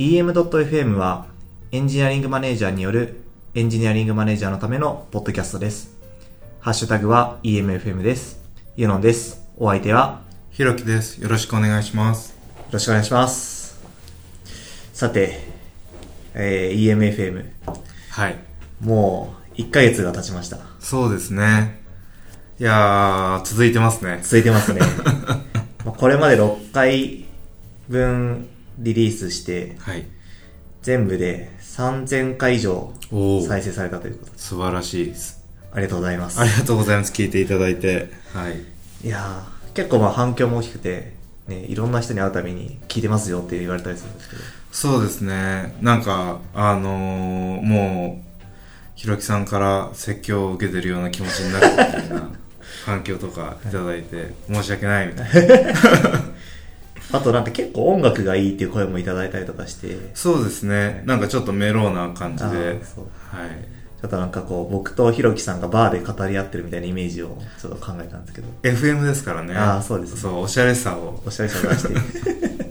EM.FM はエンジニアリングマネージャーによるエンジニアリングマネージャーのためのポッドキャストです。ハッシュタグは EMFM です。ユノンです。お相手はひろきです。よろしくお願いします。よろしくお願いします。さて、えー、EMFM。はい。もう1ヶ月が経ちました。そうですね。いやー、続いてますね。続いてますね。まあこれまで6回分リリースして、はい。全部で3000回以上再生されたということで、素晴らしいです。ありがとうございますあ。りがとうございます。聞いていただいて。はい。いやー、結構まあ反響も大きくて、ね、いろんな人に会うたびに聞いてますよって言われたりするんですけど、そうですね。なんか、あのー、もう、ひろきさんから説教を受けてるような気持ちになるみたいな 反響とかいただいて、申し訳ないみたいな。あとなんか結構音楽がいいっていう声もいただいたりとかして、そうですね。なんかちょっとメローな感じあで。はい。ちょっとなんかこう、僕とひろきさんがバーで語り合ってるみたいなイメージをちょっと考えたんですけど、FM ですからね。あーそうですねそう、おしゃれさを。おしゃれさを出して。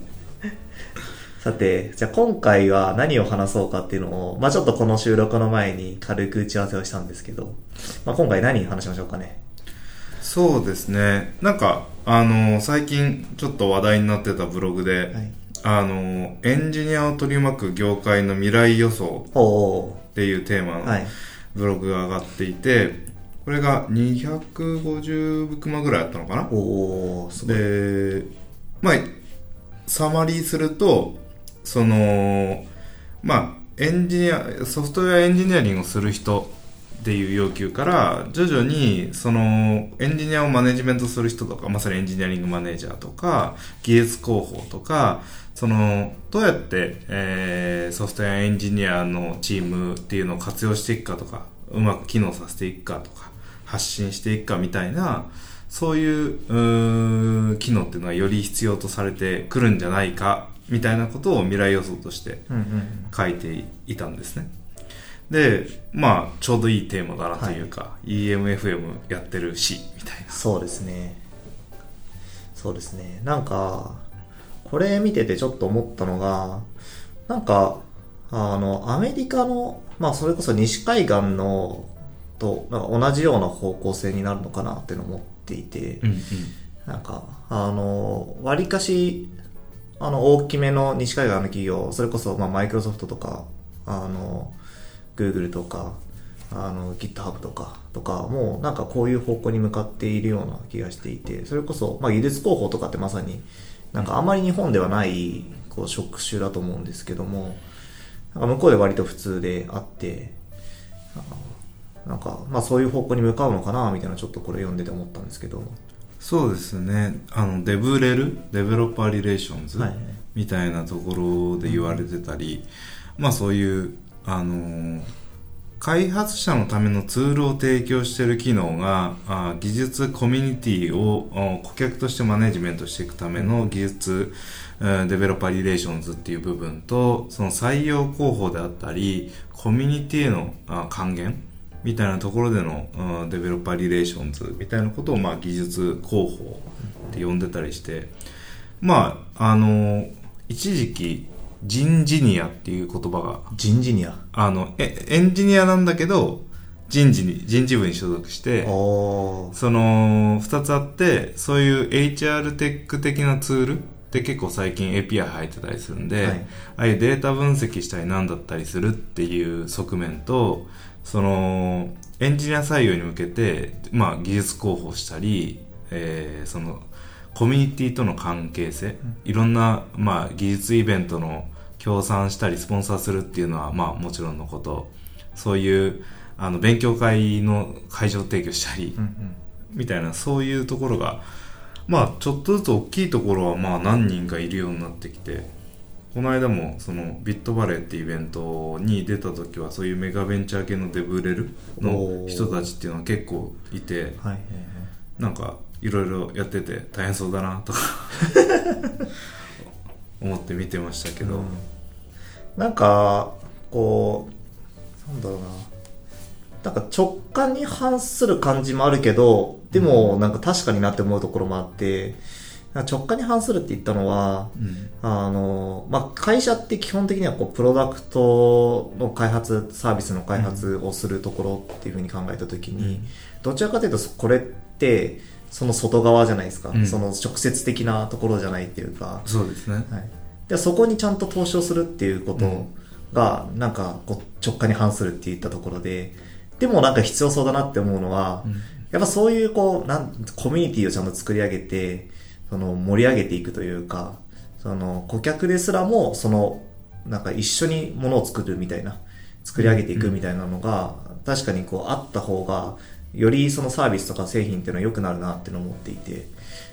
さて、じゃあ今回は何を話そうかっていうのを、まあちょっとこの収録の前に軽く打ち合わせをしたんですけど、まあ今回何話しましょうかね。そうですね。なんか、あの、最近ちょっと話題になってたブログで、はい。あの、エンジニアを取り巻く業界の未来予想おっていうテーマの。ブログが上がっていて、これが250ブクマぐらいあったのかな？おー、すごい。で、まあ、サマリーすると、その、まあ、エンジニア、ソフトウェアエンジニアリングをする人っていう要求から、徐々に、その、エンジニアをマネジメントする人とか、まさにエンジニアリングマネージャーとか、技術広報とか、その、どうやって、えーソフトウェアエンジニアのチームっていうのを活用していくかとか、うまく機能させていくかとか、発信していくかみたいな、そういう機能っていうのはより必要とされてくるんじゃないかみたいなことを未来予想としてうんうんうん。書いていたんですね。で、まあ、ちょうどいいテーマだなというか、EMFM やってるし、みたいな。そうですね。そうですね。なんか、これ見ててちょっと思ったのが、なんか、あの、アメリカの、まあそれこそ西海岸のと、なんか同じような方向性になるのかなっていうのを思っていて、うんうん。なんか、あの、割かし、あの、大きめの西海岸の企業、それこそ、まあ、マイクロソフトとか、あの、Google とか、あの、GitHub とか、とか、もうなんかこういう方向に向かっているような気がしていて、それこそ、まあ、技術広報とかってまさに、なんかあんまり日本ではない、こう、職種だと思うんですけども、なんか向こうで割と普通であって、あなんか、まあそういう方向に向かうのかな、みたいなちょっとこれ読んでて思ったんですけど、そうですね。あの、デブレル、デベロッパーリレーションズはいみたいなところで言われてたり、まあそういう、あの開発者のためのツールを提供している機能が、あ技術コミュニティを顧客としてマネジメントしていくための技術、 Developer Relations っていう部分と、その採用広報であったり、コミュニティへの還元みたいなところでの、 Developer Relations みたいなことを、まあ、技術広報って呼んでたりして、まあ、あの、一時期、人事ニアっていう言葉が、人事には。あの、えエンジニアなんだけど、人事に、人事部に所属して、おー。その、二つあって、そういう HR テック的なツールって結構最近 API 入ってたりするんで、はいああいうデータ分析したりなんだったりするっていう側面と、その、エンジニア採用に向けて、まあ技術広報したり、えーその、コミュニティとの関係性、いろんな、まあ技術イベントの協賛したりスポンサーするっていうのは、まあもちろんのこと、そういう、あの、勉強会の会場提供したり、うんうん。みたいなそういうところがまあちょっとずつ大きいところはまあ何人かいるようになってきてこの間もそのビットバレーっていうイベントに出た時はそういうメガベンチャー系のデブレルの人たちっていうのは結構いてはい。なんかいろいろやってて大変そうだなとか。思って見てましたけど、うん。なんか、こう、なんだろうな。なんか直感に反する感じもあるけど、でもなんか確かになって思うところもあって、直感に反するって言ったのは、うん。あの、まあ、会社って基本的にはこう、プロダクトの開発、サービスの開発をするところっていうふうに考えたときに、うん。どちらかというと、これって、その外側じゃないですか、うん。その直接的なところじゃないっていうか、そうですね。はい、でそこにちゃんと投資をするっていうことが、なんかこう直感に反するって言ったところで、でもなんか必要そうだなって思うのは、うん。やっぱそういうこう、なん、コミュニティをちゃんと作り上げて、その盛り上げていくというか、その顧客ですらも、その、なんか一緒にものを作るみたいな、作り上げていくみたいなのが、確かにこうあった方が、よりそのサービスとか製品っていうのは良くなるなっていうのを思っていて、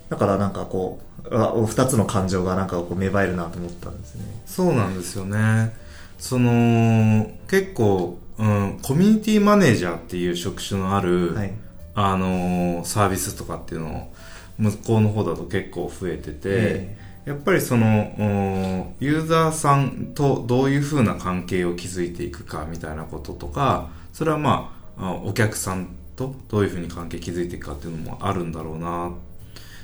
だからなんかこう、あ二つの感情がなんかこう芽生えるなと思ったんですね。そうなんですよねその結構、うん、コミュニティマネージャーっていう職種のある、はい。あのーサービスとかっていうのを向こうの方だと結構増えてて、えやっぱりそのうんユーザーさんとどういう風な関係を築いていくかみたいなこととかそれはまああお客さんとどういう風に関係築いていくかっていうのもあるんだろうな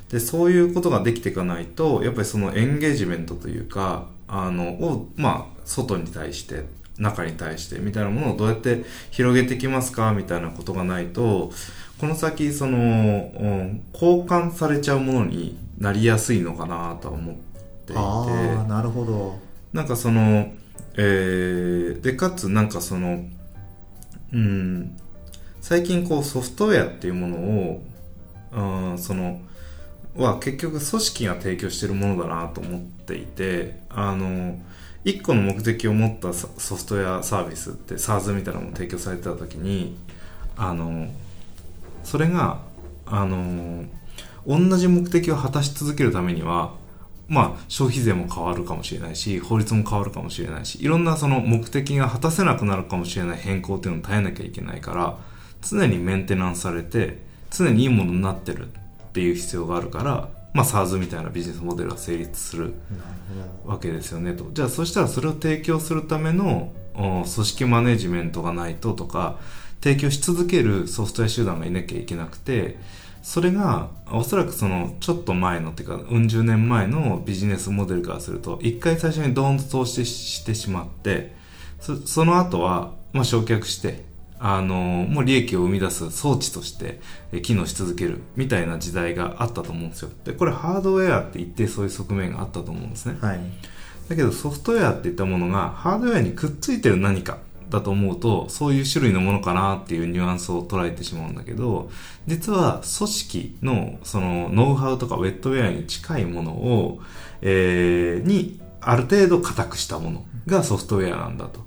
でそういうことができていかないとやっぱりそのエンゲージメントというかあのをまあ外に対して中に対してみたいなものをどうやって広げていきますかみたいなことがないとこの先その、うん交換されちゃうものになりやすいのかなとは思っていてああ、なるほど。なんかそのえーでかつなんかそのうん最近こうソフトウェアっていうものをうんそのは結局組織が提供してるものだなと思っていてあの一個の目的を持ったソソフトウェアサービスって SARS みたいなのも提供されてた時にあのそれがあの同じ目的を果たし続けるためにはまあ消費税も変わるかもしれないし法律も変わるかもしれないしいろんなその目的が果たせなくなるかもしれない変更っていうのを耐えなきゃいけないから常にメンテナンスされて常にいいものになってるっていう必要があるからまあ SARS みたいなビジネスモデルが成立する。わけですよねとじゃあそしたらそれを提供するためのお組織マネジメントがないととか提供し続けるソフトウェア集団がいなきゃいけなくてそれがおそらくそのちょっと前のっていうかうん十年前のビジネスモデルからすると一回最初にドーンと投資してしまってそその後は、まあ、焼却してあのもう利益を生み出す装置としてえ機能し続けるみたいな時代があったと思うんですよでこれハードウェアって言ってそういう側面があったと思うんですねはい。だけどソフトウェアっていったものがハードウェアにくっついてる何かだと思うとそういう種類のものかなっていうニュアンスを捉えてしまうんだけど実は組織のそのノウハウとかウェットウェアに近いものを、えーにある程度硬くしたものがソフトウェアなんだと。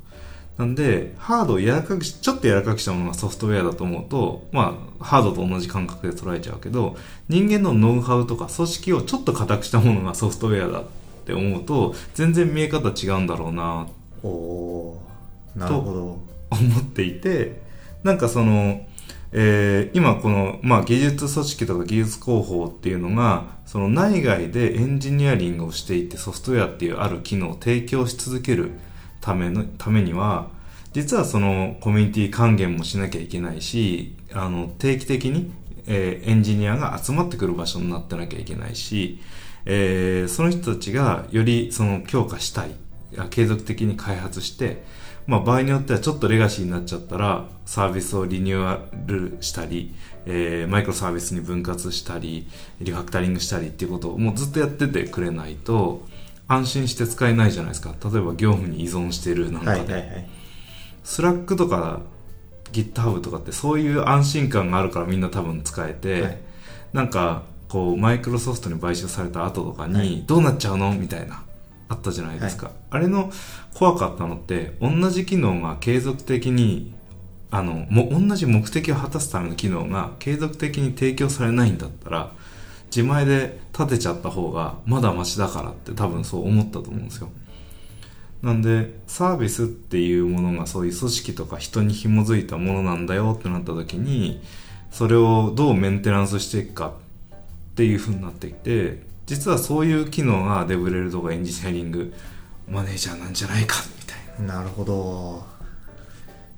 なんで、ハードを柔らかくし、ちょっと柔らかくしたものがソフトウェアだと思うと、まあ、ハードと同じ感覚で捉えちゃうけど、人間のノウハウとか組織をちょっと硬くしたものがソフトウェアだって思うと、全然見え方違うんだろうなおなるほど。思っていて、なんかその、えー今この、まあ、技術組織とか技術広報っていうのが、その内外でエンジニアリングをしていてソフトウェアっていうある機能を提供し続けるための、ためには、実はそのコミュニティ還元もしなきゃいけないし、あの、定期的に、えーエンジニアが集まってくる場所になってなきゃいけないし、えーその人たちがよりその強化したい、継続的に開発して、まあ場合によってはちょっとレガシーになっちゃったら、サービスをリニューアルしたり、えーマイクロサービスに分割したり、リファクタリングしたりっていうことをもうずっとやっててくれないと、安心して使えないじゃないですか。例えば業務に依存してるなんかで。はいはいはい。 Slack とか GitHub とかってそういう安心感があるからみんな多分使えて、はい。なんかこうマイクロソフトに買収された後とかはにどうなっちゃうのみたいなあったじゃないですか、あれの怖かったのって同じ機能が継続的にあのも同じ目的を果たすための機能が継続的に提供されないんだったら自前で立てちゃった方がまだマシだからって多分そう思ったと思うんですよなんでサービスっていうものがそういう組織とか人に紐づいたものなんだよってなった時にそれをどうメンテナンスしていくかっていう風になってきて実はそういう機能がデブレルとかエンジニアリングマネージャーなんじゃないかみたいななるほど。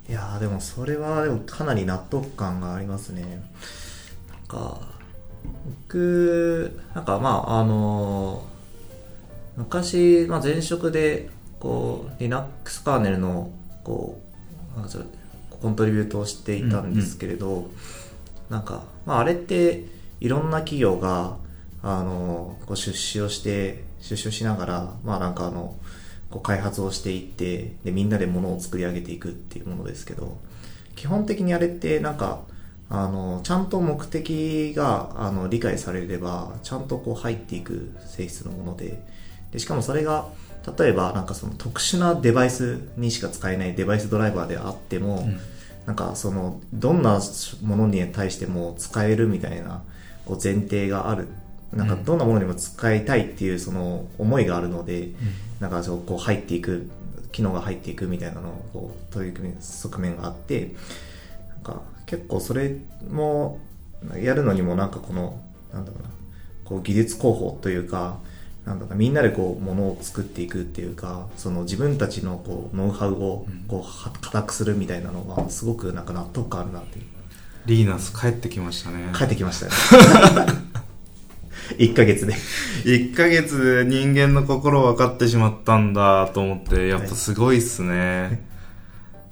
いやでもそれはでもかなり納得感がありますね。なんか、僕、なんかまあ、あの昔、まあ、前職で、こう、Linux カーネルの、こう、なんかコントリビュートをしていたんですけれど、なんか、まあ、あれって、いろんな企業が、あのこう出資をして、出資をしながら、まあなんかあの、こう開発をしていって、で、みんなで物を作り上げていくっていうものですけど、基本的にあれってなんか、あの、ちゃんと目的が、あの、理解されれば、ちゃんとこう入っていく性質のもので、で、しかもそれが、例えばなんかその特殊なデバイスにしか使えないデバイスドライバーであっても、うん。なんかその、どんなものに対しても使えるみたいな、こう前提がある。なんかどんなものにも使いたいっていうその思いがあるので、なんかそうこう入っていく、機能が入っていくみたいなのをこう取り組み、側面があって、なんか結構それもやるのにもなんかこの、なんだろうな、こう技術広報というか、なんだろうな、みんなでこう物を作っていくっていうか、その自分たちのこうノウハウをこうは固くするみたいなのがすごくなんか納得感あるなっていう。リーナス帰ってきましたね。帰ってきましたね。1ヶ月で。1ヶ月で人間の心分かってしまったんだと思って、やっぱすごいっすね。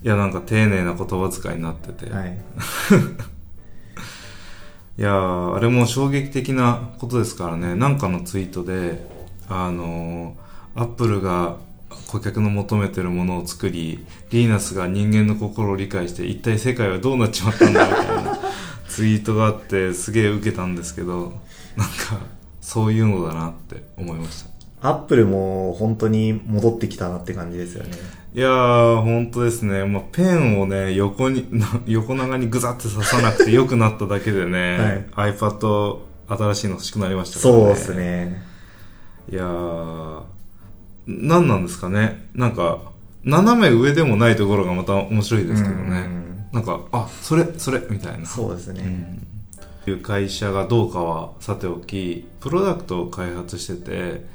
いや、なんか丁寧な言葉遣いになってて。はい。いやー、あれも衝撃的なことですからね。なんかのツイートで、あのー、アップルが顧客の求めてるものを作り、リーナスが人間の心を理解して、一体世界はどうなっちまったんだみたいな ツイートがあって、すげえ受けたんですけど、なんか、そういうのだなって思いました。アップルも本当に戻ってきたなって感じですよね。いやー、本当ですね。まあ、ペンをね、横に、な 横長にグザって刺さなくて良くなっただけでね、iPad 新しいの欲しくなりましたからね。そうですね。いやー、何なんですかね。なんか、斜め上でもないところがまた面白いですけどうんね。なんか、あ、それ、それ、みたいな。そうですね。うんいう会社がどうかはさておき、プロダクトを開発してて、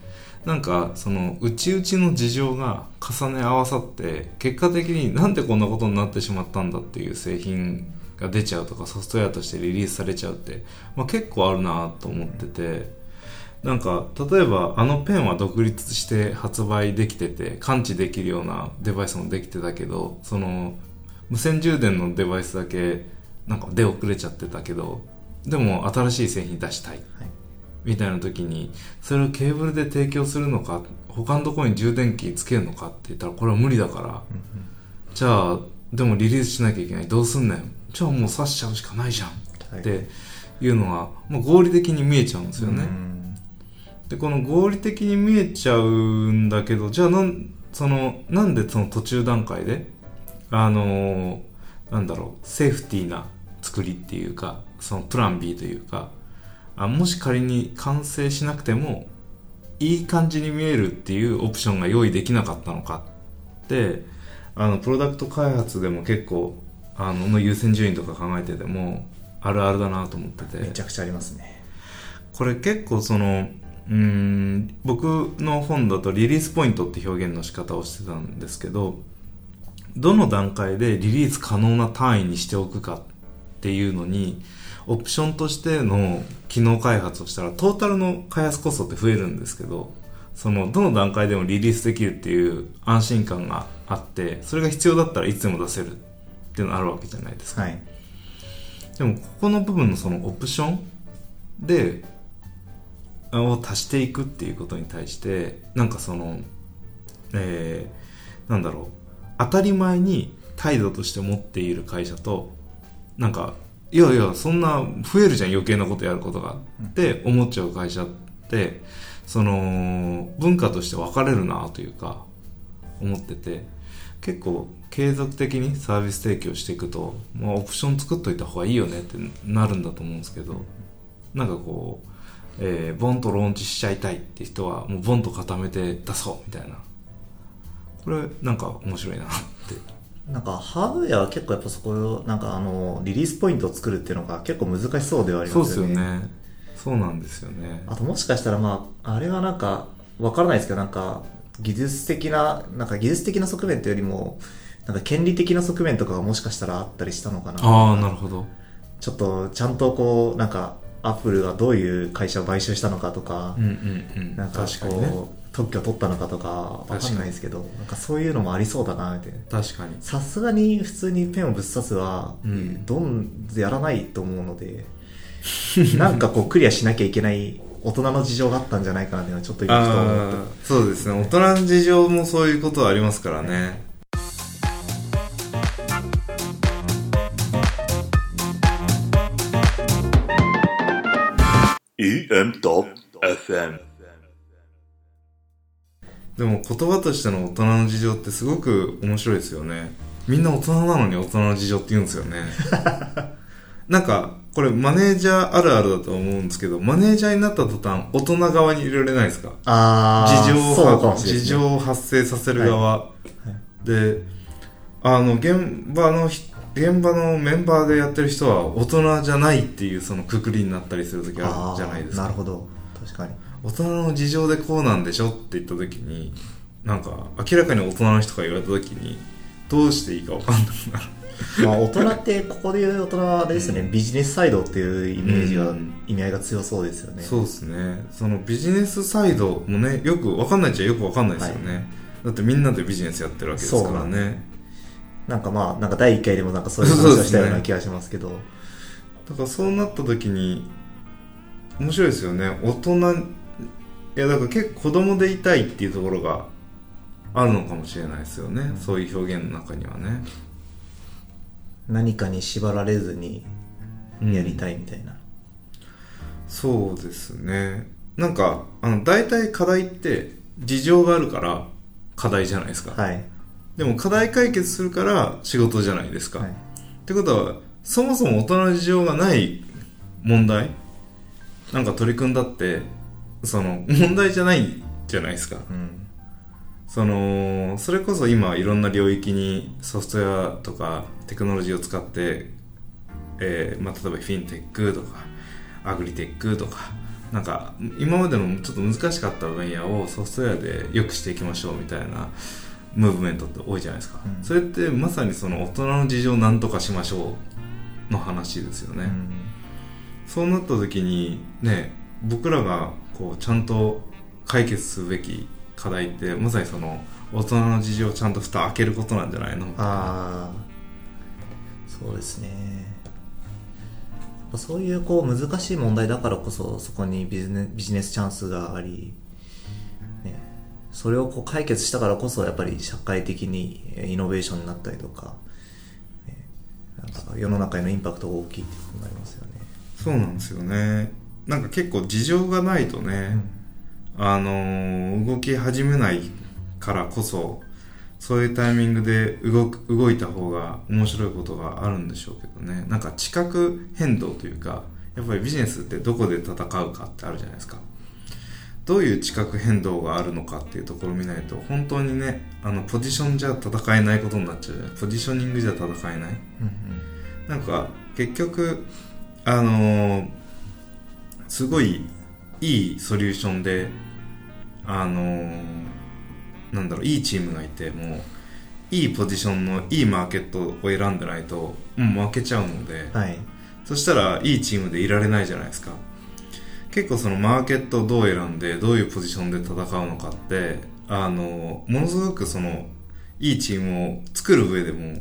なんか、その、内々の事情が重ね合わさって、結果的になんでこんなことになってしまったんだっていう製品が出ちゃうとか、ソフトウェアとしてリリースされちゃうって、まあ結構あるなと思ってて、なんか、例えばあのペンは独立して発売できてて、感知できるようなデバイスもできてたけど、その、無線充電のデバイスだけ、なんか出遅れちゃってたけど、でも新しい製品出したい。はいみたいな時に、それをケーブルで提供するのか、他のところに充電器つけるのかって言ったら、これは無理だから、じゃあ、でもリリースしなきゃいけない。どうすんねん。じゃあもう刺しちゃうしかないじゃん。はいっていうのが、もう合理的に見えちゃうんですよね。うんで、この合理的に見えちゃうんだけど、じゃあなん、その、なんでその途中段階で、あのーなんだろう、セーフティーな作りっていうか、そのプラン B というか、あもし仮に完成しなくても、いい感じに見えるっていうオプションが用意できなかったのかって、あの、プロダクト開発でも結構、あの、の優先順位とか考えてても、あるあるだなと思ってて。めちゃくちゃありますね。これ結構そのうーん僕の本だとリリースポイントって表現の仕方をしてたんですけどどの段階でリリース可能な単位にしておくかっていうのにオプションとしての機能開発をしたらトータルの開発コストって増えるんですけどそのどの段階でもリリースできるっていう安心感があってそれが必要だったらいつでも出せるっていうのがあるわけじゃないですかはい。でもここの部分のそのオプションでを足していくっていうことに対してなんかそのえー、なんだろう。当たり前に態度として持っている会社となんかいやいやそんな増えるじゃん余計なことやることがって思っちゃう会社ってその文化として分かれるなというか思ってて結構継続的にサービス提供していくと、まあ、オプション作っといた方がいいよねってなるんだと思うんですけどなんかこう、えーボンとローンチしちゃいたいって人はもうボンと固めて出そうみたいな。これなんか面白いなって。なんかハードウェアは結構やっぱそこを、なんかあの、リリースポイントを作るっていうのが結構難しそうではありそうですすまよね。よねそうなんですよね。あともしかしたらまあ、あれはなんか、わからないですけど、なんか、技術的な、なんか技術的な側面というよりも、なんか権利的な側面とかがもしかしたらあったりしたのかな。ああなるほど。ちょっと、ちゃんとこう、なんか、アップルがどういう会社を買収したのかとか、うんうんうん。なんかこう、特許取ったのかとかわかんないですけど、なんかそういうのもありそうだなって。確かに。さすがに普通にペンをぶっ刺すは、うん。どんやらないと思うので、なんかこうクリアしなきゃいけない大人の事情があったんじゃないかなっていうのはちょっと今ふと思って。ああそうですね。大人の事情もそういうことはありますからね EM.FM でも言葉としての大人の事情ってすごく面白いですよね。みんな大人なのに大人の事情って言うんですよね。なんかこれマネージャーあるあるだと思うんですけどマネージャーになった途端大人側に入れられないですか？ああ、事情をね、事情を発生させる側、であの現場のひ現場のメンバーでやってる人は大人じゃないっていうそのくくりになったりする時あるじゃないですか。なるほど。確かに。大人の事情でこうなんでしょって言った時になんか明らかに大人の人が言われた時にどうしていいか分かんなくなる。まあ大人って、ここで言う大人はあれですね、ビジネスサイドっていうイメージが、うん。意味合いが強そうですよね。そうですね。そのビジネスサイドもねよく分かんないっちゃよく分かんないですよね、だってみんなでビジネスやってるわけですからねなんかまあ、なんか第1回でもなんかそういう話をしたような気がしますけど。だからそうなった時に面白いですよね。大人いやだから結構子供でいたいっていうところがあるのかもしれないですよね、そういう表現の中にはね。何かに縛られずにやりたいみたいな。そうですね。なんかあの大体課題って事情があるから課題じゃないですか、はい。でも課題解決するから仕事じゃないですか、はい。ってことはそもそも大人の事情がない問題？なんか取り組んだってその 問題じゃないじゃないですかうん。そのそれこそ今いろんな領域にソフトウェアとかテクノロジーを使って、えーまあ、例えばフィンテックとかアグリテックとかなんか今までのちょっと難しかった分野をソフトウェアで良くしていきましょうみたいなムーブメントって多いじゃないですか、うん。それってまさにその大人の事情を何とかしましょうの話ですよね、うん。そうなった時にね僕らがこうちゃんと解決すべき課題ってまさにその大人の事情をちゃんと蓋開けることなんじゃないのああそうですね。そういうこう難しい問題だからこそそこにビジネビジネスチャンスがあり、ね、それをこう解決したからこそやっぱり社会的にえーイノベーションになったりとか,、ね、なんか世の中へのインパクトが大きいってことになりますよね。そうなんですよね。なんか結構事情がないとね、あのー動き始めないからこそそういうタイミングで動く動いた方が面白いことがあるんでしょうけどね。なんか地殻変動というかやっぱりビジネスってどこで戦うかってあるじゃないですかどういう地殻変動があるのかっていうところを見ないと本当にねあのポジションじゃ戦えないことになっちゃうじゃないポジショニングじゃ戦えない。うんなんか結局あのーすごいいいソリューションであのーなんだろういいチームがいてもいいポジションのいいマーケットを選んでないともう負けちゃうので、うんはい。そしたらいいチームでいられないじゃないですか結構そのマーケットをどう選んでどういうポジションで戦うのかってあのものすごくそのいいチームを作る上でも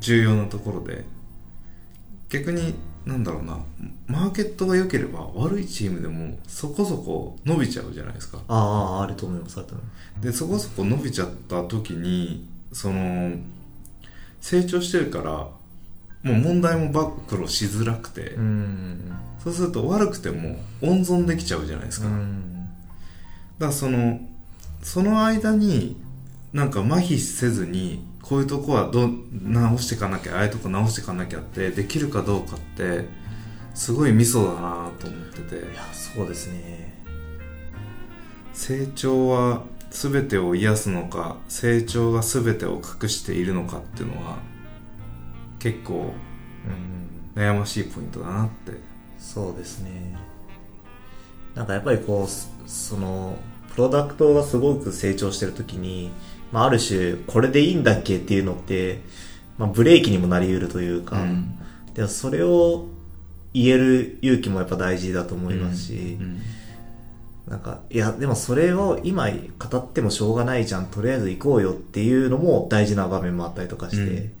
重要なところで逆になんだろうなマーケットが良ければ悪いチームでもそこそこ伸びちゃうじゃないですか。あああると思いますあると思います。でそこそこ伸びちゃった時にその成長してるからもう問題も暴露しづらくて、うんそうすると悪くても温存できちゃうじゃないですうか、だかんらそのその間になんか麻痺せずにこういうとこはどう直していかなきゃああいうとこ直していかなきゃってできるかどうかってすごいミソだなと思ってて。いやそうですね。成長は全てを癒すのか成長が全てを隠しているのかっていうのは結構うん。悩ましいポイントだなってそうですね。なんかやっぱりこうそそのプロダクトがすごく成長してる時に、まあ、ある種これでいいんだっけっていうのって、まあ、ブレーキにもなり得るというか、うん。でもそれを言える勇気もやっぱ大事だと思いますし、うん。なんか、いや、でもそれを今語ってもしょうがないじゃん、とりあえず行こうよっていうのも大事な場面もあったりとかして、うん。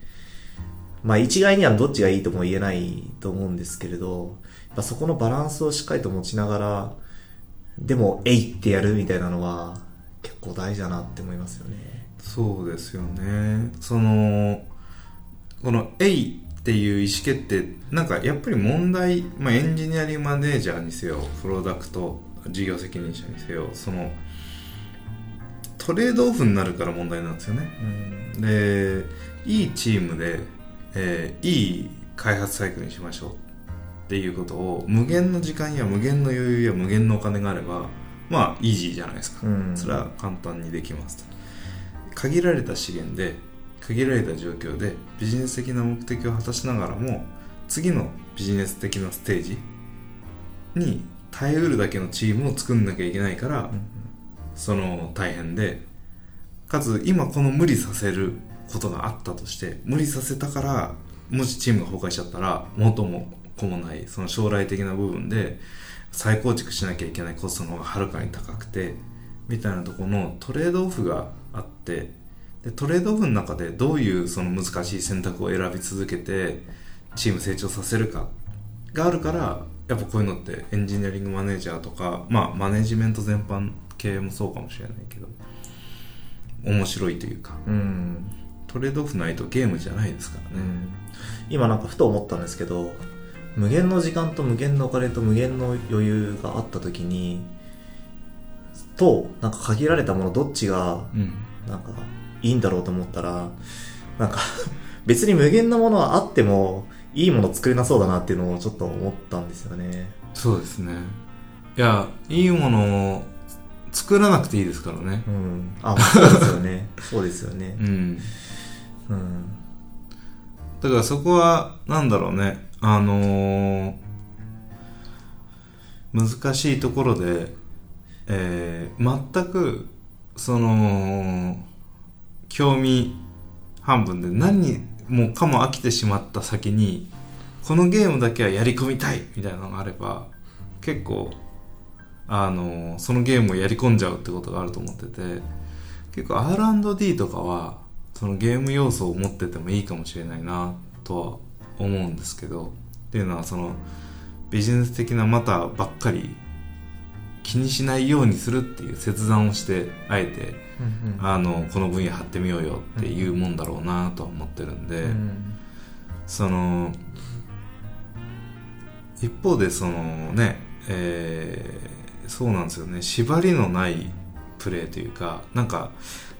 まあ一概にはどっちがいいとも言えないと思うんですけれど、やっぱそこのバランスをしっかりと持ちながら、でも、えいってやるみたいなのは結構大事だなって思いますよね。そうですよねそのこの「えい」っていう意思決定なんかやっぱり問題、まあ、エンジニアリングマネージャーにせよプロダクト事業責任者にせよそのトレードオフになるから問題なんですよねうん。でいいチームで、えーいい開発サイクルにしましょうっていうことを無限の時間や無限の余裕や無限のお金があればまあイージーじゃないですか、うん。それは簡単にできますと。限られた資源で限られた状況でビジネス的な目的を果たしながらも次のビジネス的なステージに耐えうるだけのチームを作んなきゃいけないから、その大変でかつ今この無理させることがあったとして無理させたからもしチームが崩壊しちゃったら元も子もないその将来的な部分で再構築しなきゃいけないコストの方がはるかに高くてみたいなところのトレードオフがあってでトレードオフの中でどういうその難しい選択を選び続けてチーム成長させるかがあるからやっぱこういうのってエンジニアリングマネージャーとかまあマネジメント全般系もそうかもしれないけど面白いというかうん。トレードオフないとゲームじゃないですからね、うん今なんかふと思ったんですけど無限の時間と無限のお金と無限の余裕があった時にとなんか限られたものどっちがうん。なんかいいんだろうと思ったらなんか 別に無限なものはあってもいいもの作れなそうだなっていうのをちょっと思ったんですよね。そうですね。いやいいものを作らなくていいですからね。うん。あそうですよね。そうですよね。うん。うん。だからそこはなんだろうねあのー難しいところで、えー全くその興味半分で何にもかも飽きてしまった先にこのゲームだけはやり込みたいみたいなのがあれば結構あのそのゲームをやり込んじゃうってことがあると思ってて結構 R&D とかはそのゲーム要素を持っててもいいかもしれないなとは思うんですけどっていうのはそのビジネス的なマターばっかり気にしないようにするっていう切断をしてあえてあのこの分野張ってみようよっていうもんだろうなとは思ってるんで、うんその一方でそのね、えーそうなんですよね。縛りのないプレーというかなんか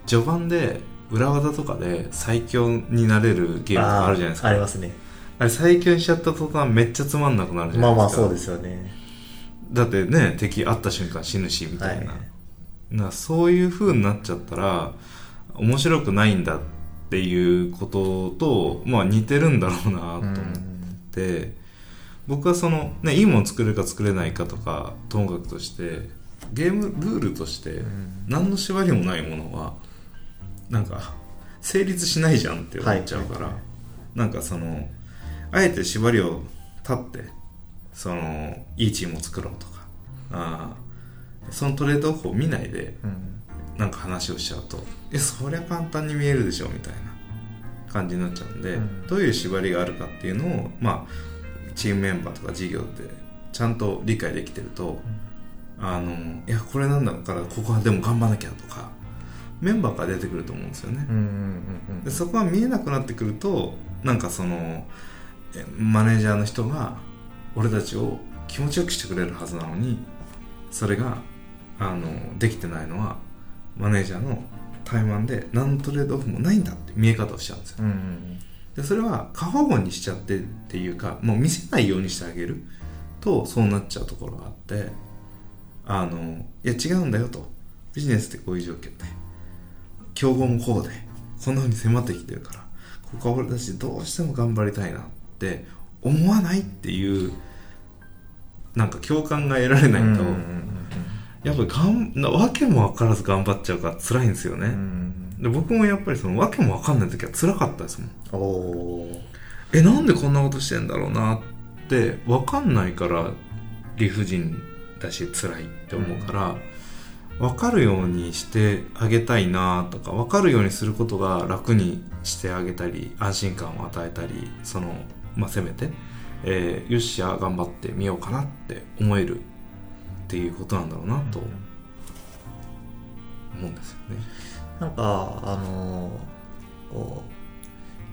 序盤で裏技とかで最強になれるゲームとかあるじゃないですか。ありますねあれ最強にしちゃった途端めっちゃつまんなくなるじゃまないですか。あまあそうですよね。だってね敵会った瞬間死ぬしみたいな,、はい。なそういう風になっちゃったら面白くないんだっていうこととまあ似てるんだろうなと思って、僕はそのねいいもの作れるか作れないかとかともかくとしてゲームルールとして何の縛りもないものはなんか成立しないじゃんって思っちゃうから、はいはいはい。なんかそのあえて縛りを立ってそのいいチームを作ろうとか。あーそのトレードオフを見ないでうん。なんか話をしちゃうとえそりゃ簡単に見えるでしょみたいな感じになっちゃうんで、うん。どういう縛りがあるかっていうのをまあチームメンバーとか事業でちゃんと理解できてると、あのいやこれなんだからここはでも頑張らなきゃとかメンバーから出てくると思うんですよね、でそこが見えなくなってくるとなんかそのえマネージャーの人が俺たちを気持ちよくしてくれるはずなのにそれがあのできてないのはマネージャーの怠慢で何のトレードオフもないんだって見え方をしちゃうんですよ。うんうんでそれは過保護にしちゃってっていうかもう見せないようにしてあげる。とそうなっちゃうところがあってあのいや違うんだよと。ビジネスってこういう状況で競合もこうでこんな風に迫ってきてるからここは俺たちどうしても頑張りたいなって思わないっていうなんか共感が得られないと、やっぱりがんな訳も分からず頑張っちゃうから辛いんですよね、で僕もやっぱりその訳も分かんない時は辛かったですもん。えなんでこんなことしてんだろうなっって分かんないから理不尽だし辛いって思うから、分かるようにしてあげたいなとか分かるようにすることが楽にしてあげたり安心感を与えたりその、まあ、せめて、えーよっしゃ頑張ってみようかなって思えるっていうことなんだろうなと思うんですよね。なんかあのこ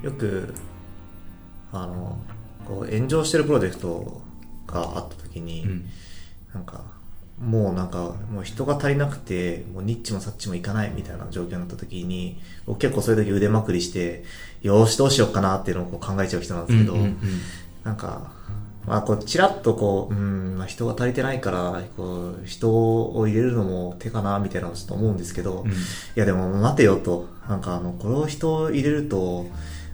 うよくあのこう炎上してるプロジェクトがあった時に、うんなんかもうなんかもう人が足りなくてもうニッチもサッチもいかないみたいな状況になった時に僕結構そういう時腕まくりしてよーしどうしようかなっていうのをこう考えちゃう人なんですけど、うんうんうん。なんか、まあ、こう、ちらっとこう、うん、まあ、人が足りてないから、こう、人を入れるのも手かな、みたいなのをちょっと思うんですけど、うん。いやでも待てよと、なんかあの、これを人を入れると、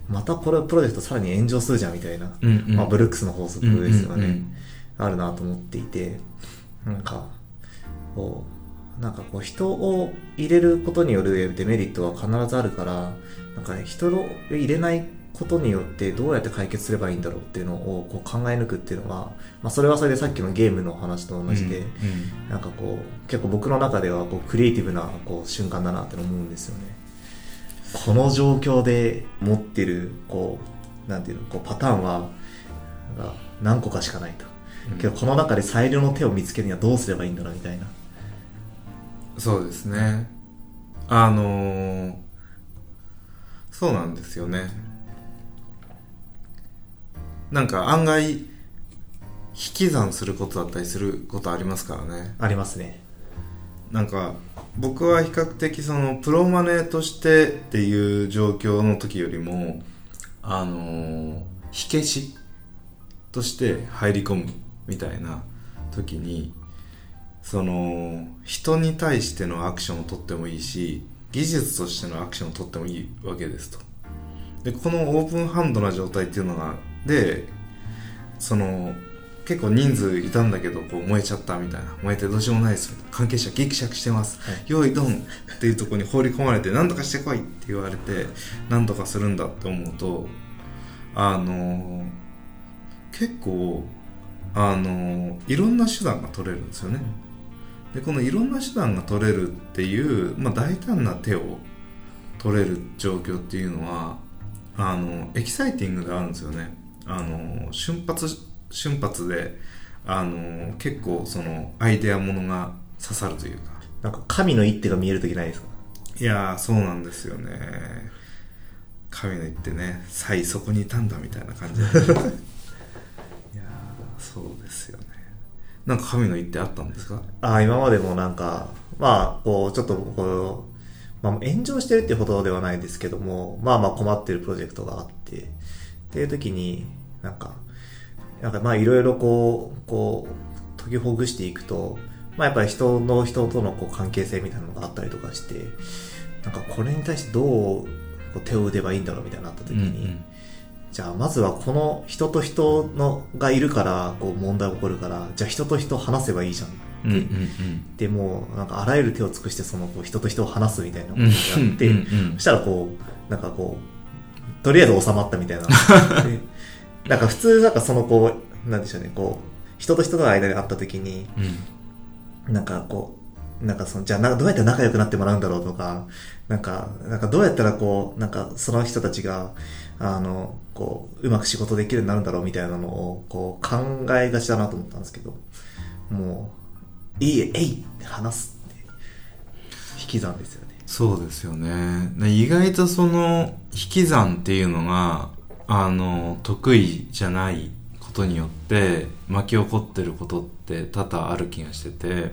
またこれプロジェクトさらに炎上するじゃん、みたいな、うんうん。まあ、ブルックスの法則ですよね、うんうんうん。あるなと思っていて、なんか、こう、なんかこう、人を入れることによるデメリットは必ずあるから、なんか人を入れないことによってどうやって解決すればいいんだろうっていうのをこう考え抜くっていうのが、まあそれはそれでさっきのゲームの話と同じで、うんうんなんかこう、結構僕の中ではこうクリエイティブなこう瞬間だなって思うんですよね。この状況で持ってる、こう、なんていうの、こうパターンは、が何個かしかないと。けどこの中で最良の手を見つけるにはどうすればいいんだろうみたいな。そうですねあのーそうなんですよねなんか案外引き算することだったりすることありますからねありますね。なんか僕は比較的そのプロマネとしてっていう状況の時よりもあのー火消しとして入り込むみたいな時にその人に対してのアクションを取ってもいいし技術としてのアクションを取ってもいいわけですと。でこのオープンハンドな状態っていうのがでその結構人数いたんだけどこう燃えちゃったみたいな。燃えてどうしようもないです。関係者ギクシャクしてます、はい。用意ドン。っていうところに放り込まれて何とかしてこいって言われて何とかするんだって思うとあの結構あのいろんな手段が取れるんですよね。でこのいろんな手段が取れるっていう、まあ、大胆な手を取れる状況っていうのはあのエキサイティングであるんですよね。あの瞬発瞬発であの結構そのアイデアものが刺さるというか。なんか神の一手が見えるときないですか？いやーそうなんですよね。神の言ってね。最そこにいたんだみたいな感じそうですよね。なんか神の一手あったんですか？ああ、今までもなんか、まあ、こう、ちょっとこう、まあ、炎上してるってほどではないですけども、まあまあ困ってるプロジェクトがあって、っていう時に、なんか、なんかまあいろいろこう、こう、解きほぐしていくと、まあやっぱり人の人とのこう関係性みたいなのがあったりとかして、なんかこれに対してどうこう手を打てばいいんだろうみたいになった時に、じゃあまずはこの人と人のがいるからこう問題が起こるからじゃあ人と人を話せばいいじゃん。うんうんうん。でもうなんかあらゆる手を尽くしてそのこう人と人を話すみたいなことをやって、うんうんうんそしたらこうなんかこうとりあえず収まったみたいな。でなんか普通なんかそのこうなんでしょうねこう人と人との間にあった時にうん。なんかこう、なんかその、じゃあなどうやって仲良くなってもらうんだろうとか、なんか、なんかどうやったらこう、なんかその人たちが、あの、こう、うまく仕事できるようになるんだろうみたいなのを、こう、考えがちだなと思ったんですけど、もう、いいえ、えいって話すって、引き算ですよね。そうですよね意外とその引き算っていうのがあの得意じゃないことによって巻き起こってることって多々ある気がしてて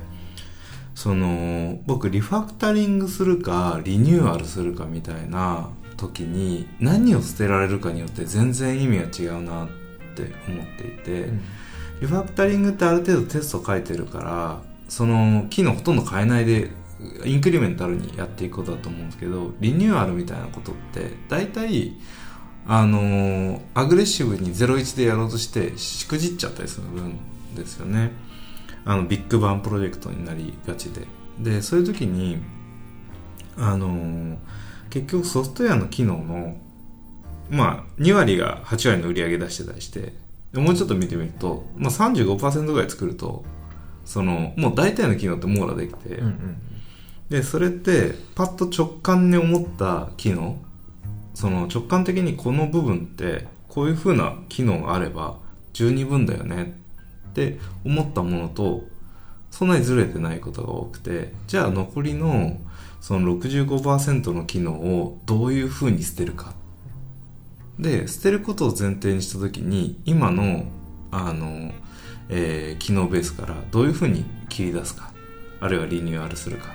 その僕リファクタリングするかリニューアルするかみたいな時に何を捨てられるかによって全然意味が違うなって思っていて、リファクタリングってある程度テスト書いてるからその機能ほとんど変えないでインクリメンタルにやっていくことだと思うんですけどリニューアルみたいなことって大体あのアグレッシブに01でやろうとしてしくじっちゃったりするんですよね。あのビッグバンプロジェクトになりがちで。でそういう時にあの結局ソフトウェアの機能のまあ2割が8割の売り上げ出してたりしてでもうちょっと見てみると、まあ、35%ぐらい作るとそのもう大体の機能って網羅できて、うんうんでそれってパッと直感に思った機能その直感的にこの部分ってこういう風な機能があれば十二分だよねって思ったものとそんなにずれてないことが多くてじゃあ残りのその65%の機能をどういう風に捨てるか。で捨てることを前提にした時に今のあの、えー機能ベースからどういう風に切り出すか。あるいはリニューアルするか。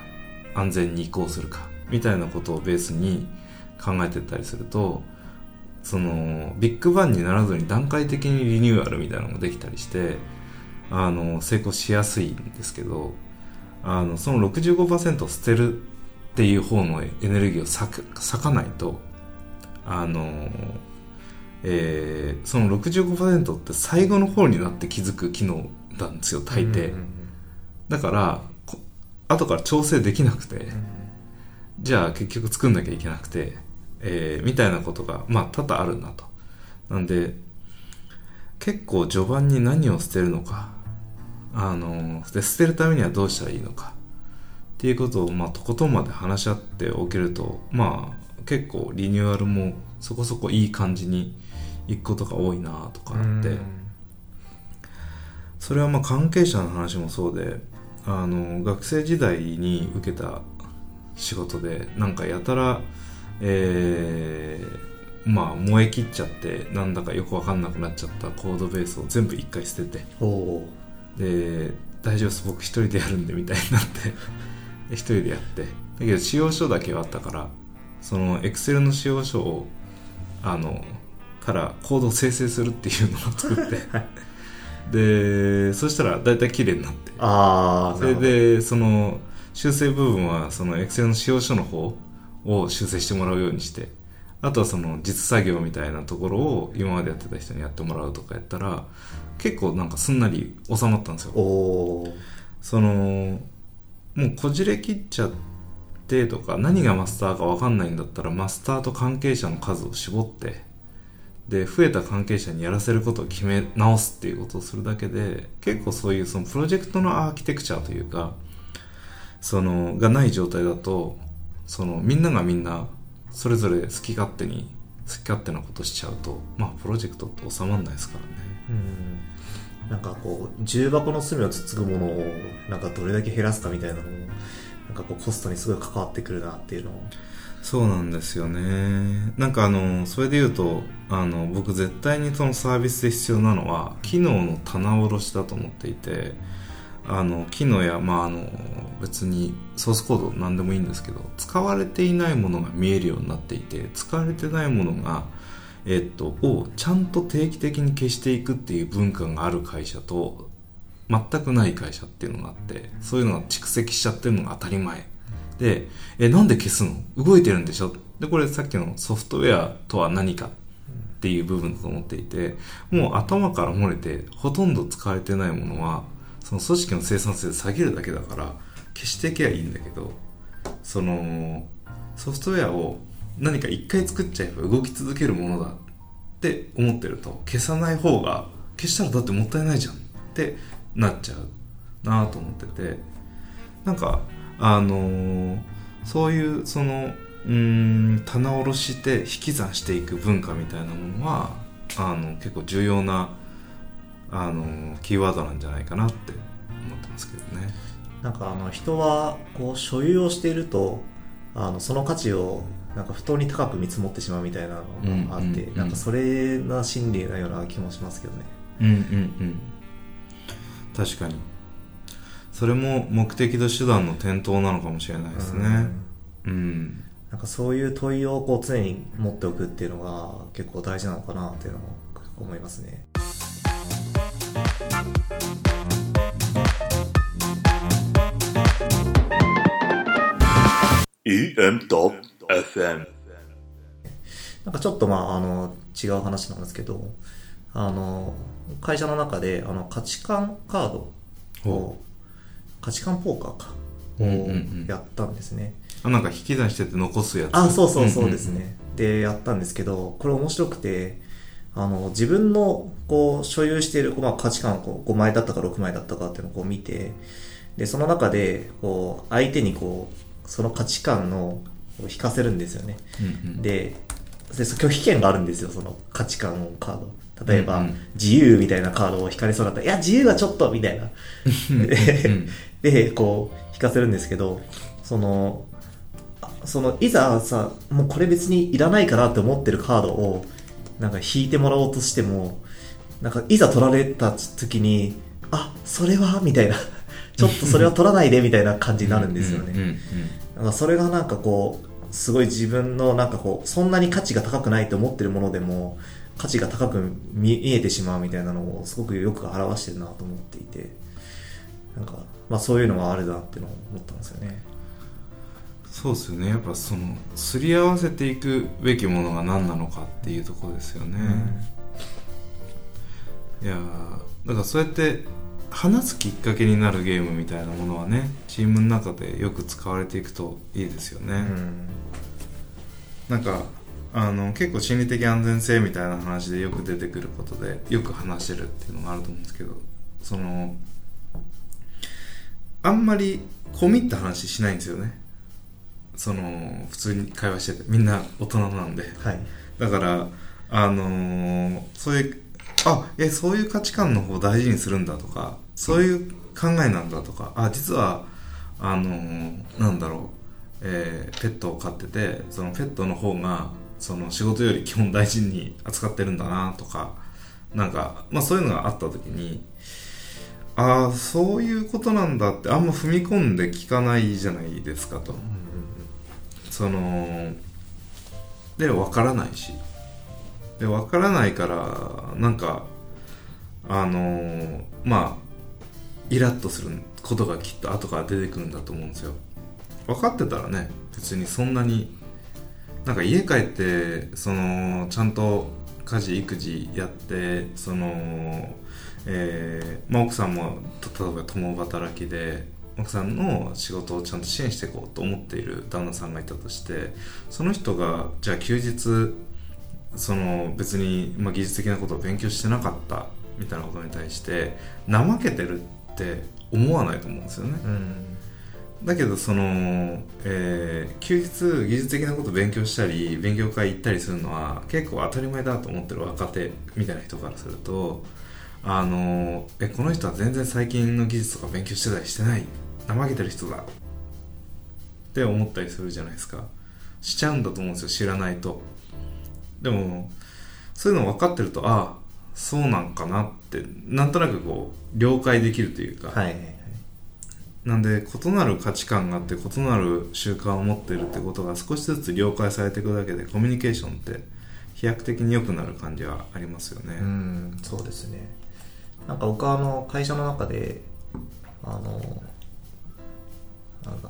安全に移行するか。みたいなことをベースに考えていったりするとそのビッグバンにならずに段階的にリニューアルみたいなのもできたりしてあの成功しやすいんですけどあのその65%を捨てるっていう方のエネルギーを割かないとあのえーその65%って最後の方になって気づく機能なんですよ大抵、だからこ後から調整できなくて、じゃあ結局作んなきゃいけなくて、えーみたいなことがまあ多々あるなと。なんで結構序盤に何を捨てるのかあので捨てるためにはどうしたらいいのかっていうことをまあとことんまで話し合っておけるとまあ結構リニューアルもそこそこいい感じにいくことが多いなとかあって、うん。それはまあ関係者の話もそうであの学生時代に受けた仕事でなんかやたらえーまあ燃え切っちゃってなんだかよく分かんなくなっちゃったコードベースを全部一回捨ててで大丈夫です僕一人でやるんでみたいになって。で一人でやって。だけど使用書だけはあったからその Excel の使用書をあのからコードを生成するっていうのを作って。でそしたら大体綺麗になって。ああそれでその修正部分はその Excel の使用書の方を修正してもらうようにして。あとはその実作業みたいなところを今までやってた人にやってもらうとかやったら結構なんかすんなり収まったんですよ。そのもうこじれ切っちゃってとか何がマスターか分かんないんだったらマスターと関係者の数を絞ってで増えた関係者にやらせることを決め直すっていうことをするだけで結構そういうそのプロジェクトのアーキテクチャというかそのがない状態だとそのみんながみんなそれぞれ好き勝手に好き勝手なことしちゃうとまあプロジェクトって収まらないですからね。うん。なんかこう重箱の隅をつつくものをなんかどれだけ減らすかみたいなのもなんかこうコストにすごい関わってくるなっていうのをそうなんですよね。なんかあの、それで言うと、あの、僕絶対にそのサービスで必要なのは、機能の棚卸しだと思っていて、あの、機能や、まああの、別にソースコードなんでもいいんですけど、使われていないものが見えるようになっていて、使われてないものが、えっと、をちゃんと定期的に消していくっていう文化がある会社と、全くない会社っていうのがあって、そういうのが蓄積しちゃってるのが当たり前。で、え、なんで消すの？動いてるんでしょ？で、これさっきのソフトウェアとは何かっていう部分だと思っていて、もう頭から漏れて、ほとんど使われてないものは、その組織の生産性下げるだけだから、消していけばいいんだけど、その、ソフトウェアを何か一回作っちゃえば動き続けるものだって思ってると、消さない方が、消したらだってもったいないじゃんってなっちゃうなと思ってて、なんか、あのーそういうそのうん棚卸して引き算していく文化みたいなものはあの結構重要なあのキーワードなんじゃないかなって思ってますけどね。なんかあの人はこう所有をしているとあのその価値をなんか不当に高く見積もってしまうみたいなのがあって、うんうんうんなんかそれが心理なような気もしますけどね。うんうんうん。確かに。それも目的と手段の転倒なのかもしれないですね。うん。なんかそういう問いをこう常に持っておくっていうのが結構大事なのかなっていうのも思いますね EM.FM なんかちょっとまああの違う話なんですけどあの会社の中であの価値観カードをほ価値観ポーカーか。をうんうんうん。やったんですね、あなんか引き算してって残すやつ。あそうそうそうですんん。ね、でやったんですけどこれ面白くてあの、自分の、こう、所有している、まあ、価値観、こう、5枚だったか6枚だったかっていうのをこう見て、で、その中で、こう、相手にこう、その価値観の、を引かせるんですよね。うんうんで、で拒否権があるんですよ、その価値観のカード。例えば、うんうん自由みたいなカードを引かれそうだったら、いや、自由はちょっとみたいな。うんで、こう、引かせるんですけど、その、あその、いざさ、もうこれ別にいらないかなって思ってるカードを、なんか引いてもらおうとしても、なんかいざ取られた時に、あ、それはみたいな。ちょっとそれは取らないでみたいな感じになるんですよね。うんうんうんなんかそれがなんかこう、すごい自分のなんかこう、そんなに価値が高くないと思ってるものでも、価値が高く見見えてしまうみたいなのをすごくよく表してるなと思っていて、なんか、まあそういうのがあるなっていうのを思ったんですよね。そうですよね。やっぱそのすり合わせていくべきものが何なのかっていうところですよね、いやーだからそうやって話すきっかけになるゲームみたいなものはねチームの中でよく使われていくといいですよね、うん。なんかあの結構心理的安全性みたいな話でよく出てくることでよく話してるっていうのがあると思うんですけどそのあんまり込みった話しないんですよねその普通に会話しててみんな大人なんではい。だからあのーそういうあえそういう価値観の方を大事にするんだとかそういう考えなんだとかあ実はあのーなんだろう、えーペットを飼っててそのペットの方がその仕事より基本大事に扱ってるんだなとかなんか、まあ、そういうのがあった時にああそういうことなんだってあんま踏み込んで聞かないじゃないですかと。そので分からないしで分からないからなんかあのーまあイラッとすることがきっと後から出てくるんだと思うんですよ。分かってたらね別にそんなになんか家帰ってそのちゃんと家事育児やってそのえーまあ、奥さんも例えば共働きで奥さんの仕事をちゃんと支援していこうと思っている旦那さんがいたとしてその人がじゃあ休日その別に、まあ、技術的なことを勉強してなかったみたいなことに対して怠けてるって思わないと思うんですよね。うん。だけどその、えー休日技術的なことを勉強したり勉強会行ったりするのは結構当たり前だと思ってる若手みたいな人からするとあのえこの人は全然最近の技術とか勉強してたりしてない怠けてる人だって思ったりするじゃないですかしちゃうんだと思うんですよ知らないとでもそういうの分かってるとああそうなんかなってなんとなくこう了解できるというか、はい。なんで異なる価値観があって異なる習慣を持ってるってことが少しずつ了解されていくだけでコミュニケーションって飛躍的に良くなる感じはありますよね。うん、そうですね。なんか僕はあの、会社の中で、あの、なんか、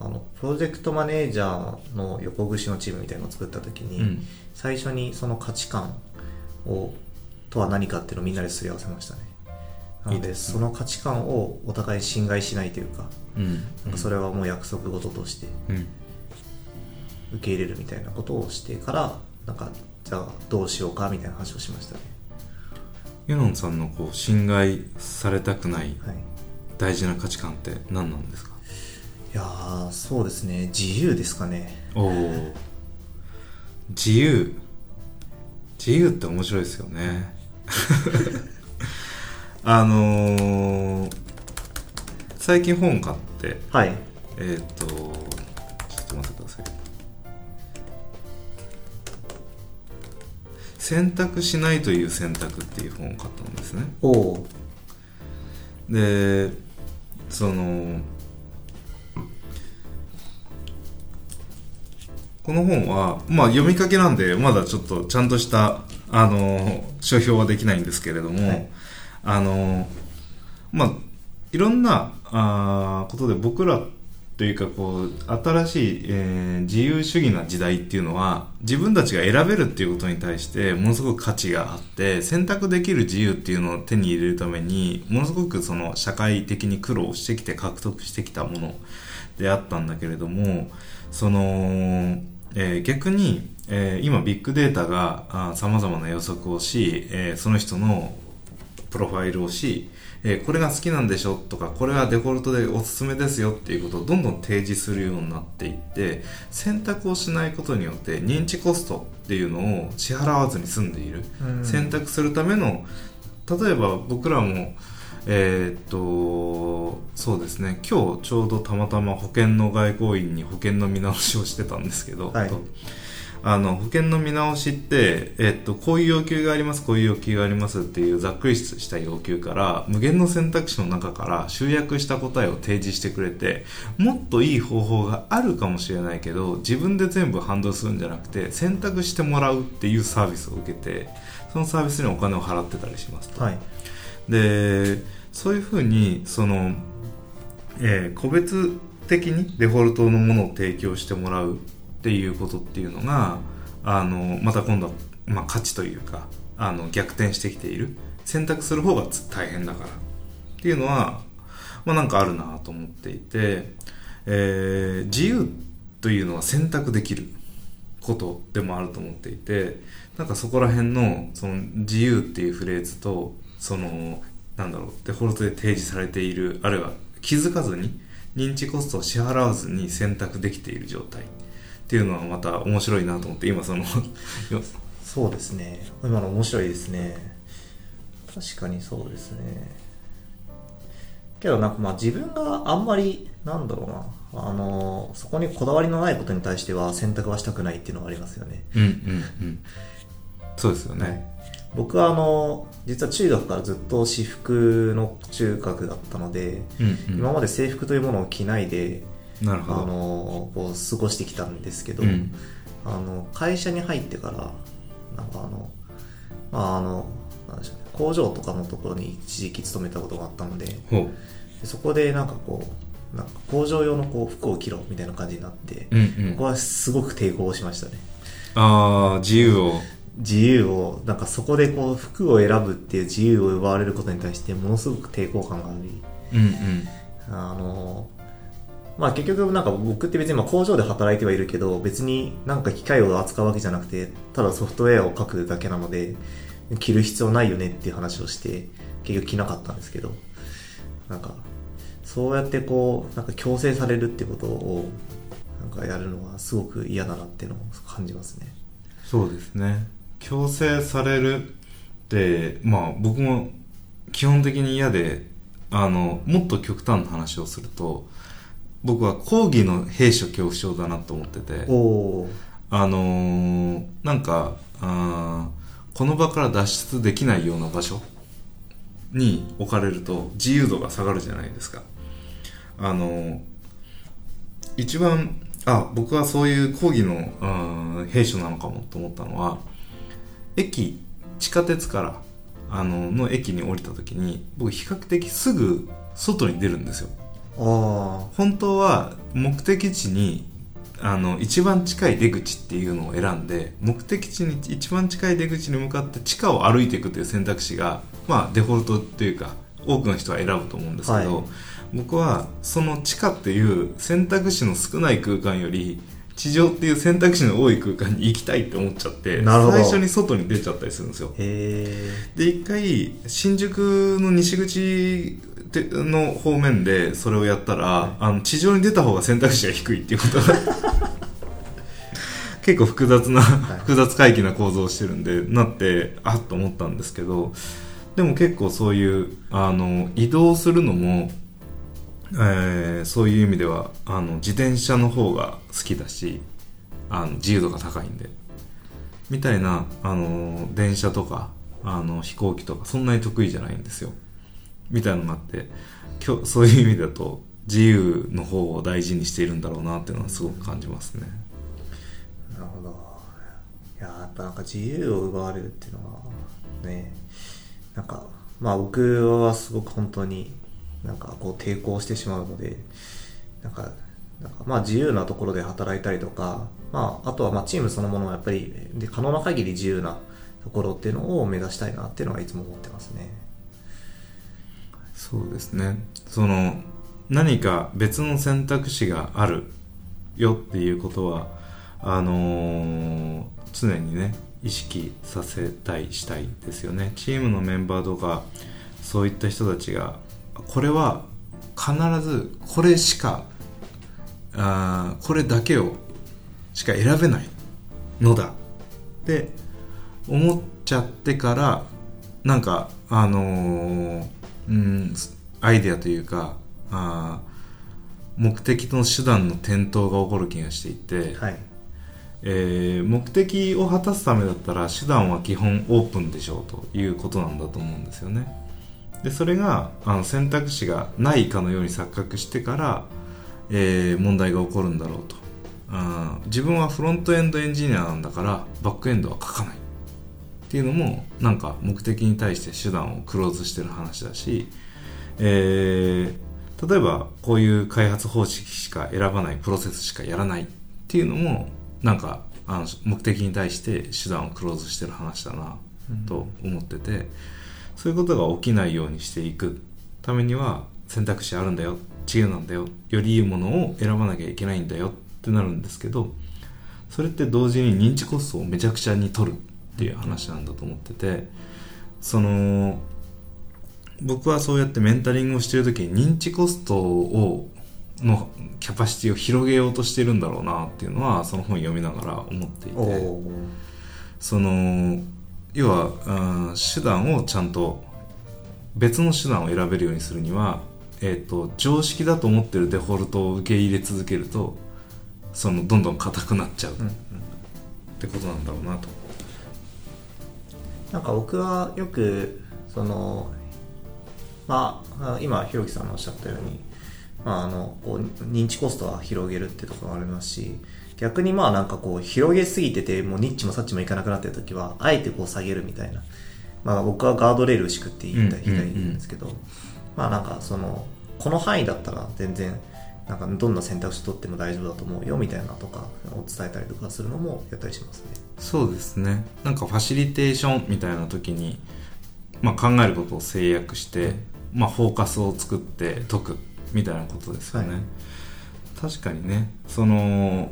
あの、プロジェクトマネージャーの横串のチームみたいなのを作った時に、うん最初にその価値観を、とは何かっていうのをみんなですり合わせましたね。なので、その価値観をお互い侵害しないというか、うん。なんかそれはもう約束事としてうん。受け入れるみたいなことをしてから、なんか、じゃあどうしようかみたいな話をしましたね。ユノンさんのこう侵害されたくないはい。大事な価値観って何なんですか？いやーそうですね。自由ですかね。おお自由。自由って面白いですよね あのー最近本買ってはい。えっ、とちょっと待ってください。選択しないという選択っていう本を買ったんですね。おおでそのこの本は、まあ、読みかけなんでまだちょっとちゃんとしたあの書評はできないんですけれども、はい。あのまあいろんなあーことで僕らというかこう新しい、えー自由主義な時代っていうのは自分たちが選べるっていうことに対してものすごく価値があって選択できる自由っていうのを手に入れるためにものすごくその社会的に苦労してきて獲得してきたものであったんだけれどもそのえー逆に、えー今ビッグデータがさまざまな予測をし、えーその人のプロファイルをし、えーこれが好きなんでしょとかこれはデフォルトでおすすめですよっていうことをどんどん提示するようになっていって選択をしないことによって認知コストっていうのを支払わずに済んでいる、うん。選択するための例えば僕らもえーっとそうですね。今日ちょうどたまたま保険の外交員に保険の見直しをしてたんですけど、はい。とあの保険の見直しって、えっと、こういう要求がありますこういう要求がありますっていうざっくりした要求から無限の選択肢の中から集約した答えを提示してくれてもっといい方法があるかもしれないけど自分で全部ハンドルするんじゃなくて選択してもらうっていうサービスを受けてそのサービスにお金を払ってたりしますと。はいでそういうふうにその、えー個別的にデフォルトのものを提供してもらうっていうことっていうのがあのまた今度は、まあ、価値というかあの逆転してきている。選択する方が大変だからっていうのは、まあ、なんかあるなと思っていて、えー自由というのは選択できることでもあると思っていてなんかそこら辺のその自由っていうフレーズとそのなんだろうデフォルトで提示されているあるいは気づかずに認知コストを支払わずに選択できている状態。っていうのはまた面白いなと思って今そのよ そうですね。今の面白いですね。確かにそうですね。けどなんかまあ自分があんまりなんだろうな。あのそこにこだわりのないことに対しては選択はしたくないっていうのがありますよね。うんうんうん。そうですよね僕はあの実は中学からずっと私服の中学だったので、うんうん。今まで制服というものを着ないであなるほど。のこう過ごしてきたんですけど、うん。あの会社に入ってからなんかあのまああのなんでしょうね工場とかのところに一時期勤めたことがあったのでそこでなんかこうなんか工場用のこう服を着ろみたいな感じになって、うんうん。僕はすごく抵抗しましたね。ああ自由を自由をなんかそこでこう服を選ぶっていう自由を奪われることに対してものすごく抵抗感がありうんうん。あのまあ結局なんか僕って別にまあ工場で働いてはいるけど別になんか機械を扱うわけじゃなくてただソフトウェアを書くだけなので着る必要ないよねっていう話をして結局着なかったんですけどなんかそうやってこうなんか強制されるってことをなんかやるのはすごく嫌だなっていうのを感じますね。そうですね強制されるってまあ僕も基本的に嫌であのもっと極端な話をすると僕は講義の兵所恐怖症だなと思っててあのーなんかあーこの場から脱出できないような場所に置かれると自由度が下がるじゃないですか。あのー一番あ僕はそういう講義のうん兵所なのかもと思ったのは駅地下鉄からあのの駅に降りた時に僕比較的すぐ外に出るんですよ。あ本当は目的地にあの一番近い出口っていうのを選んで目的地に一番近い出口に向かって地下を歩いていくという選択肢がまあデフォルトっていうか多くの人は選ぶと思うんですけど、はい。僕はその地下っていう選択肢の少ない空間より地上っていう選択肢の多い空間に行きたいって思っちゃって最初に外に出ちゃったりするんですよ。で一回新宿の西口での方面でそれをやったら、あの地上に出た方が選択肢が低いっていうことが 結構複雑な、い。複雑回帰な構造をしてるんでなってあっと思ったんですけどでも結構そういうあの移動するのも、えーそういう意味ではあの自転車の方が好きだしあの自由度が高いんで。みたいなあの電車とかあの飛行機とかそんなに得意じゃないんですよ。みたいなのがあってきょそういう意味だと自由の方を大事にしているんだろうなっていうのはすごく感じますね。なるほど。いややっぱなんか自由を奪われるっていうのはねなんかまあ僕はすごく本当になんかこう抵抗してしまうのでなんかなんかまあ自由なところで働いたりとか、まあ、あとはまあチームそのものはやっぱりで可能な限り自由なところっていうのを目指したいなっていうのはいつも思ってますね。そうですね。その何か別の選択肢があるよっていうことはあのー常にね意識させたいしたいですよね。チームのメンバーとかそういった人たちがこれは必ずこれしかあーこれだけをしか選べないのだ。って思っちゃってからなんかあのーうんアイデアというかあー目的との手段の転倒が起こる気がしていて、はい。えー目的を果たすためだったら手段は基本オープンでしょうということなんだと思うんですよねでそれがあの選択肢がないかのように錯覚してから、えー問題が起こるんだろうと。あー自分はフロントエンドエンジニアなんだからバックエンドは書かない。っていうのもなんか目的に対して手段をクローズしてる話だし、えー例えばこういう開発方式しか選ばないプロセスしかやらない。っていうのもなんかあの目的に対して手段をクローズしてる話だなと思ってて、そういうことが起きないようにしていくためには選択肢あるんだよ。自由なんだよ。よりいいものを選ばなきゃいけないん。だよってなるんですけどそれって同時に認知コストをめちゃくちゃに取るっていう話なんだと思っててその僕はそうやってメンタリングをしてる時に認知コストをのキャパシティを広げようとしてるんだろうなっていうのはその本読みながら思っていて。その要はうん手段をちゃんと別の手段を選べるようにするには、えー、と常識だと思ってるデフォルトを受け入れ続けるとそのどんどん硬くなっちゃうってことなんだろうなと。なんか僕はよくそのまああ今ひろきさんのおっしゃったように、まあ、あのこう認知コストは広げるってところもありますし逆にまあなんかこう広げすぎててもうニッチもサッチもいかなくなってる時はあえてこう下げるみたいな、まあ、僕はガードレールを敷くって言いたいんですけど、まあなんかそのこの範囲だったら全然なんかどんな選択肢取っても大丈夫だと思うよみたいなとかを伝えたりとかするのもやったりしますね。そうですね。なんかファシリテーションみたいな時に、まあ、考えることを制約して、まあ、フォーカスを作って解くみたいなことですよね、はい。確かにね。その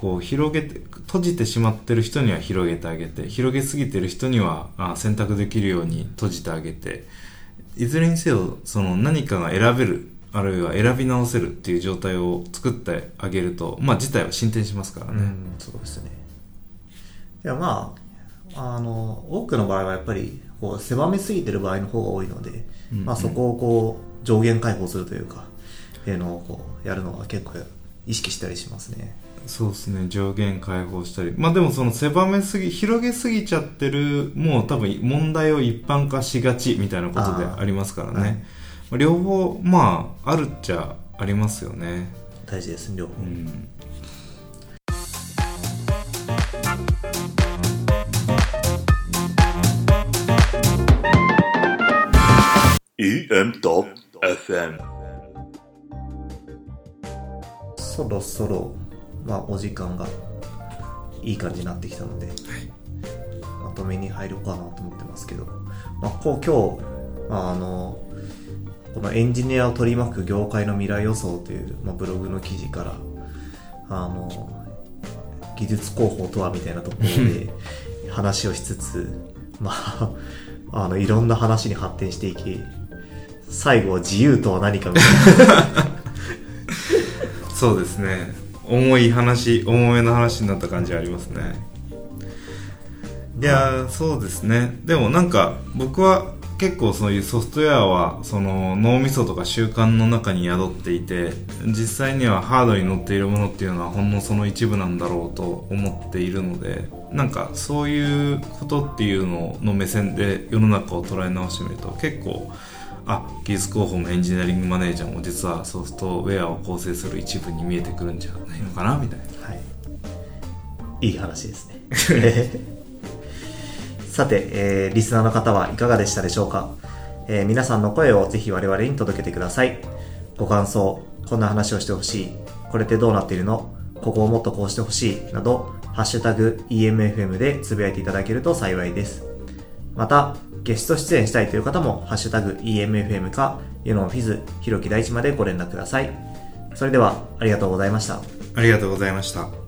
こう広げて閉じてしまってる人には広げてあげて広げすぎてる人にはあ選択できるように閉じてあげていずれにせよその何かが選べるあるいは選び直せるっていう状態を作ってあげるとまあ事態は進展しますからね、うん、そうですね。いや、まあ、あの、多くの場合はやっぱり、こう、狭めすぎてる場合の方が多いので、うんうんまあそこをこう、上限解放するというか、いうのをこう、やるのは結構意識したりしますね。そうですね上限解放したり。まあでもその狭めすぎ広げすぎちゃってるもう多分問題を一般化しがちみたいなことでありますからね、はい。まあ両方まああるっちゃありますよね。大事です、両方。うん。ー EM.FM そろそろ、まあお時間がいい感じになってきたので、まとめに入ろうかなと思ってますけど、まあ、こう今日、まあ、あのこのエンジニアを取り巻く業界の未来予想という、まあ、ブログの記事からあの技術広報とはみたいなところで 話をしつつ、まあ、あのいろんな話に発展していき最後は自由とは何かみたいな。そうですね重い話重めの話になった感じありますね。いやーそうですね。でもなんか僕は結構そういうソフトウェアはその脳みそとか習慣の中に宿っていて実際にはハードに乗っているものっていうのはほんのその一部なんだろうと思っているのでなんかそういうことっていうのの目線で世の中を捉え直してみると結構あ技術広報もエンジニアリングマネージャーも実はソフトウェアを構成する一部に見えてくるんじゃないのかなみたいなはい。いい話ですね。さて、えーリスナーの方はいかがでしたでしょうか、えー皆さんの声をぜひ我々に届けてください。ご感想、こんな話をしてほしい、これってどうなっているの？ここをもっとこうしてほしい、など、ハッシュタグ EMFM でつぶやいていただけると幸いです。また、ゲスト出演したいという方も、ハッシュタグ EMFM か、ユノンフィズ、ひろき大地までご連絡ください。それでは、ありがとうございました。ありがとうございました